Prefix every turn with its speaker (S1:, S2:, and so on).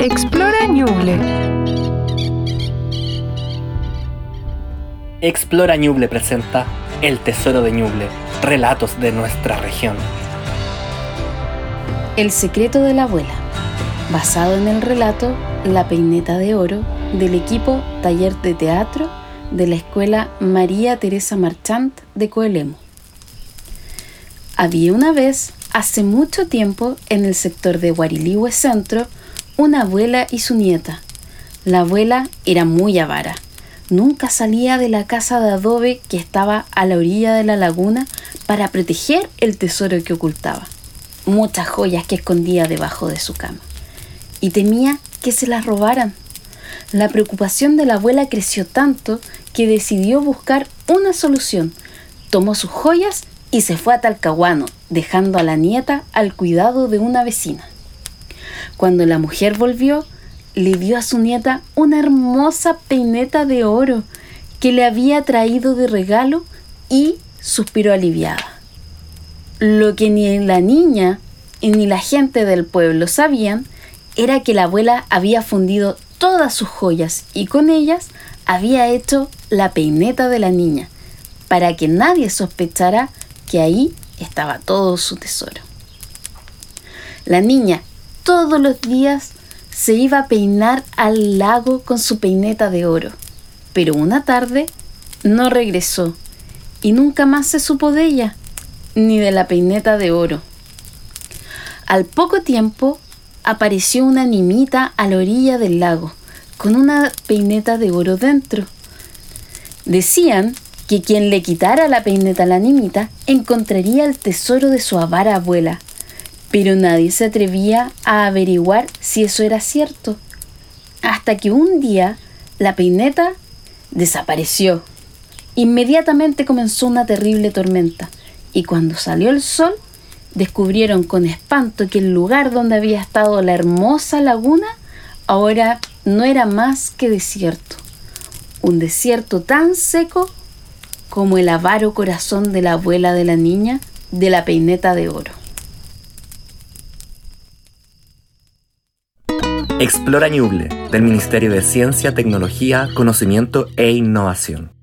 S1: Explora Ñuble.
S2: Explora Ñuble presenta El Tesoro de Ñuble, relatos de nuestra región.
S3: El secreto de la abuela, basado en el relato La peineta de oro del equipo Taller de Teatro de la Escuela María Teresa Marchant de Coelemo. Había una vez, hace mucho tiempo, en el sector de Guarilihue Centro, una abuela y su nieta. La abuela era muy avara. Nunca salía de la casa de adobe que estaba a la orilla de la laguna para proteger el tesoro que ocultaba. Muchas joyas que escondía debajo de su cama. Y temía que se las robaran. La preocupación de la abuela creció tanto que decidió buscar una solución. Tomó sus joyas y se fue a Talcahuano, dejando a la nieta al cuidado de una vecina. Cuando la mujer volvió, le dio a su nieta una hermosa peineta de oro que le había traído de regalo y suspiró aliviada. Lo que ni la niña ni la gente del pueblo sabían era que la abuela había fundido todas sus joyas y con ellas había hecho la peineta de la niña, para que nadie sospechara que ahí estaba todo su tesoro. La niña todos los días se iba a peinar al lago con su peineta de oro, pero una tarde no regresó y nunca más se supo de ella, ni de la peineta de oro. Al poco tiempo apareció una nimita a la orilla del lago, con una peineta de oro dentro. Decían que quien le quitara la peineta a la nimita encontraría el tesoro de su avara abuela, pero nadie se atrevía a averiguar si eso era cierto, hasta que un día la peineta desapareció. Inmediatamente comenzó una terrible tormenta, y cuando salió el sol, descubrieron con espanto que el lugar donde había estado la hermosa laguna ahora no era más que desierto, un desierto tan seco como el avaro corazón de la abuela de la niña de la peineta de oro.
S2: Explora Ñuble, del Ministerio de Ciencia, Tecnología, Conocimiento e Innovación.